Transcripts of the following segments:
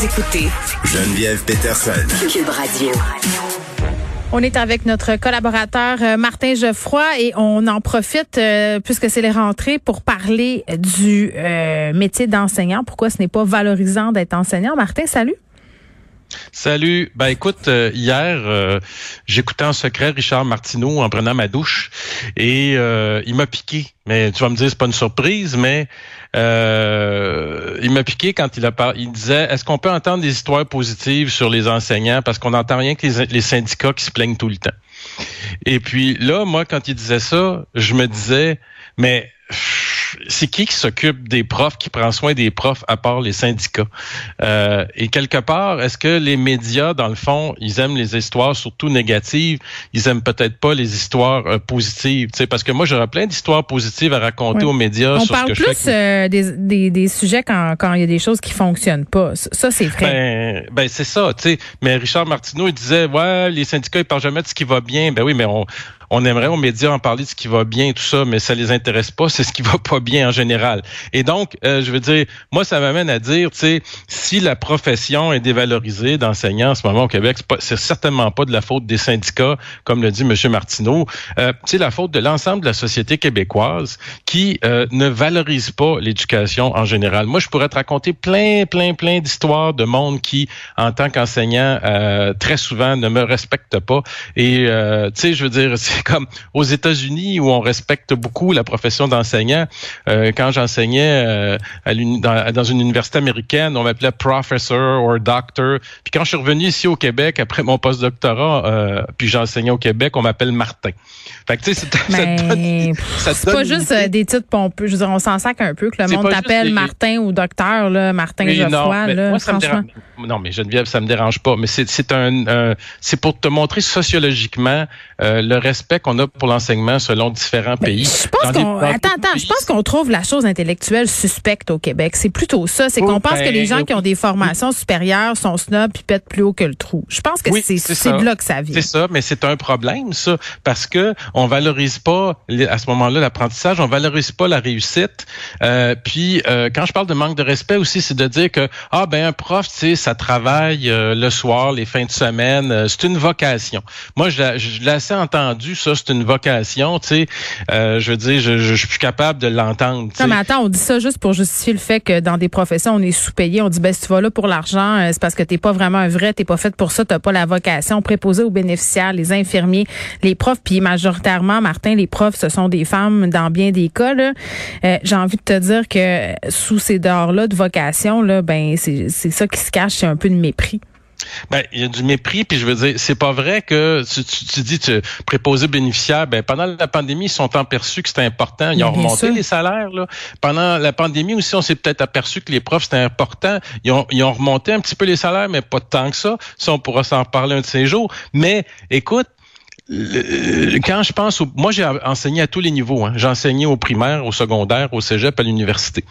Vous écoutez Geneviève Peterson. Cube Radio. On est avec notre collaborateur euh, Martin Geoffroy et on en profite euh, puisque c'est les rentrées pour parler du euh, métier d'enseignant. Pourquoi ce n'est pas valorisant d'être enseignant? Martin, salut. Salut. Ben écoute, hier, j'écoutais en secret Richard Martineau en prenant ma douche et il m'a piqué. Mais tu vas me dire, c'est pas une surprise, mais euh, il m'a piqué quand il a parlé. Il disait, est-ce qu'on peut entendre des histoires positives sur les enseignants? Parce qu'on n'entend rien que les, syndicats qui se plaignent tout le temps. Et puis là, moi, quand il disait ça, je me disais, mais c'est qui qui s'occupe des profs, qui prend soin des profs à part les syndicats? Euh, et quelque part, est-ce que les médias, dans le fond, ils aiment les histoires surtout négatives, ils aiment peut-être pas les histoires euh, positives, tu sais, parce que moi j'aurais plein d'histoires positives à raconter aux médias. On sur parle ce que plus je fais euh, des, des, des, sujets quand, quand il y a des choses qui fonctionnent pas. Ça, c'est vrai. Ben, ben c'est ça, tu sais. Mais Richard Martineau, il disait, ouais, les syndicats, ils parlent jamais de ce qui va bien. Ben oui, mais on, on aimerait aux médias en parler de ce qui va bien tout ça, mais ça les intéresse pas, c'est ce qui va pas bien en général. Et donc, euh, je veux dire, moi, ça m'amène à dire, tu sais, si la profession est dévalorisée d'enseignants en ce moment au Québec, c'est certainement pas de la faute des syndicats, comme le dit M. Martineau. Euh, c'est la faute de l'ensemble de la société québécoise qui euh, ne valorise pas l'éducation en général. Moi, je pourrais te raconter plein, plein, plein d'histoires de monde qui, en tant qu'enseignant, euh, très souvent ne me respecte pas. Et, tu sais, je veux dire, comme aux États-Unis où on respecte beaucoup la profession d'enseignant. Euh, quand j'enseignais euh, dans, dans, une université américaine, on m'appelait professor ou doctor. Puis quand je suis revenu ici au Québec après mon postdoctorat, euh, puis j'enseignais au Québec, on m'appelle Martin. Fait que tu sais, c'est pas juste euh, des titres pompeux. Je veux dire, on s'en sac un peu que le monde t'appelle Martin ou docteur, là, Martin oui, Geoffroy. Non, là, moi, franchement. Non, mais Geneviève, ça me dérange pas. Mais c'est un, c'est pour te montrer sociologiquement le respect qu'on a pour l'enseignement selon différents pays. Je pense qu'on attends, attends, je pense qu'on trouve la chose intellectuelle suspecte au Québec. C'est plutôt ça, c'est qu'on pense que les gens qui ont des formations supérieures sont snobs puis pètent plus haut que le trou. Je pense que c'est c'est là que ça vient. C'est ça, mais c'est un problème ça parce que on valorise pas à ce moment-là l'apprentissage, on valorise pas la réussite. Euh, puis euh, quand je parle de manque de respect aussi, c'est de dire que ah ben un prof, tu sais, ça travaille euh, le soir, les fins de semaine, euh, c'est une vocation. Moi, je, je l'ai assez entendu ça, c'est une vocation, tu sais. Euh, je veux dire, je, je, suis plus capable de l'entendre. Non, mais attends, on dit ça juste pour justifier le fait que dans des professions, on est sous-payé. On dit, ben, si tu vas là pour l'argent, euh, c'est parce que t'es pas vraiment un vrai, t'es pas fait pour ça, t'as pas la vocation. Préposé aux bénéficiaires, les infirmiers, les profs, puis majoritairement, Martin, les profs, ce sont des femmes dans bien des cas. Là. Euh, j'ai envie de te dire que sous ces dehors-là de vocation, là, ben, c'est ça qui se cache, c'est un peu de mépris. Ben, il y a du mépris, puis je veux dire, c'est pas vrai que tu, tu, tu dis tu préposé bénéficiaire. Ben, pendant la pandémie, ils sont perçus que c'était important. Ils ont remonté les salaires. Là. Pendant la pandémie aussi, on s'est peut-être aperçu que les profs c'était important. Ils ont, ils ont remonté un petit peu les salaires, mais pas tant que ça. Ça, on pourra s'en reparler un de ces jours. Mais écoute, quand je pense, au, moi j'ai enseigné à tous les niveaux. Hein. J'ai enseigné au primaire, au secondaire, au cégep, à l'université.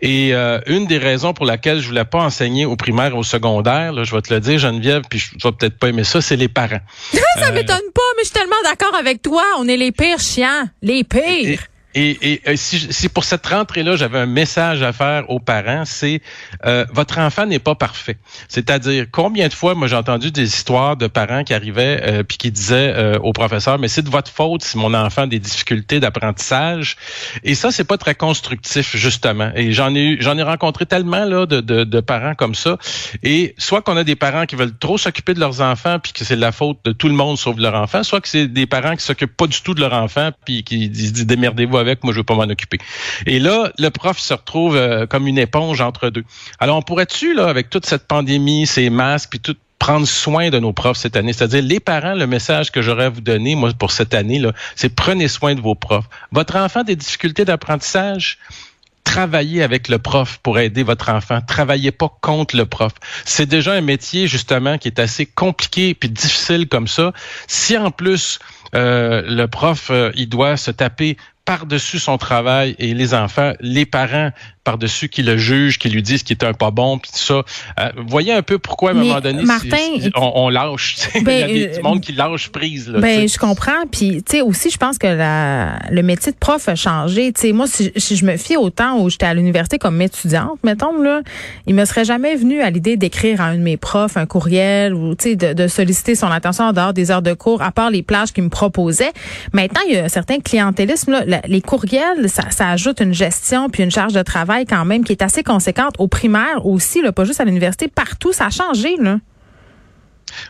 Et euh, une des raisons pour laquelle je voulais pas enseigner au primaire, au secondaire, là, je vais te le dire, Geneviève, puis je vais peut-être pas aimer ça, c'est les parents. ça euh, m'étonne pas, mais je suis tellement d'accord avec toi. On est les pires chiens, les pires. Et, et, si, si, pour cette rentrée-là, j'avais un message à faire aux parents, c'est euh, votre enfant n'est pas parfait. C'est-à-dire, combien de fois, moi, j'ai entendu des histoires de parents qui arrivaient euh, puis qui disaient euh, au professeur, mais c'est de votre faute si mon enfant a des difficultés d'apprentissage. Et ça, c'est pas très constructif, justement. Et j'en ai j'en ai rencontré tellement là de, de, de, parents comme ça. Et soit qu'on a des parents qui veulent trop s'occuper de leurs enfants puis que c'est la faute de tout le monde sauf leur enfant, soit que c'est des parents qui s'occupent pas du tout de leur enfant puis qui disent démerdez-vous avec, moi je veux pas m'en occuper. Et là, le prof se retrouve euh, comme une éponge entre deux. Alors on pourrait-tu là avec toute cette pandémie, ces masques puis tout prendre soin de nos profs cette année? C'est-à-dire, les parents, le message que j'aurais à vous donner, moi, pour cette année, là, c'est prenez soin de vos profs. Votre enfant a des difficultés d'apprentissage, travaillez avec le prof pour aider votre enfant. Travaillez pas contre le prof. C'est déjà un métier justement qui est assez compliqué puis difficile comme ça. Si en plus euh, le prof euh, il doit se taper par-dessus son travail et les enfants, les parents par-dessus qui le jugent, qui lui disent qu'il est un pas bon, puis tout ça. Euh, voyez un peu pourquoi à un moment donné, Martin, on, on, lâche. Ben, Il y a des, du monde qui lâche prise. Là, ben, je comprends. Puis, tu sais, aussi, je pense que la, le métier de prof a changé. Tu sais, moi, si, je me fie au temps où j'étais à l'université comme étudiante, mettons, là, il me serait jamais venu à l'idée d'écrire à un de mes profs un courriel ou, tu sais, de, de, solliciter son attention en dehors des heures de cours, à part les plages qu'il me proposait. Maintenant, il y a un certain clientélisme, là les courriels, ça, ça, ajoute une gestion puis une charge de travail quand même qui est assez conséquente au primaire aussi, là, pas juste à l'université, partout, ça a changé. Là.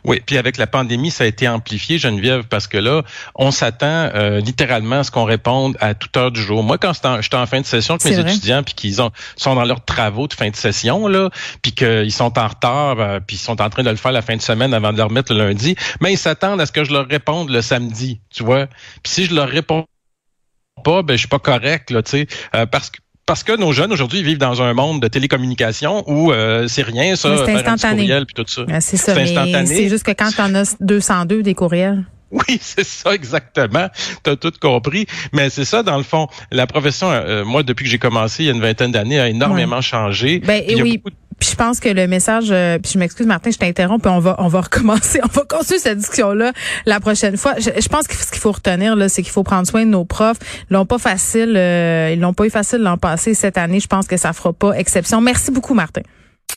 Oui, puis avec la pandémie, ça a été amplifié, Geneviève, parce que là, on s'attend euh, littéralement à ce qu'on réponde à toute heure du jour. Moi, quand j'étais en fin de session avec mes étudiants, puis qu'ils sont dans leurs travaux de fin de session, là, puis qu'ils sont en retard, euh, puis ils sont en train de le faire la fin de semaine avant de le remettre le lundi, mais ils s'attendent à ce que je leur réponde le samedi, tu vois. Puis si je leur réponds pas, ben je suis pas correct là, tu sais, euh, parce que parce que nos jeunes aujourd'hui vivent dans un monde de télécommunication où euh, c'est rien ça, c'est instantané. puis tout ça. c'est ça, c'est juste que quand en as 202 des courriels. Oui, c'est ça exactement. Tu as tout compris. Mais c'est ça, dans le fond. La profession, euh, moi, depuis que j'ai commencé il y a une vingtaine d'années, a énormément changé. Ben, et oui. Puis je pense que le message, euh, puis je m'excuse Martin, je t'interromps, puis on va on va recommencer, on va continuer cette discussion là la prochaine fois. Je, pense que ce qu'il faut retenir là, c'est qu'il faut prendre soin de nos profs. Ils l'ont pas facile, euh, ils l'ont pas eu facile l'an passé cette année. Je pense que ça fera pas exception. Merci beaucoup Martin.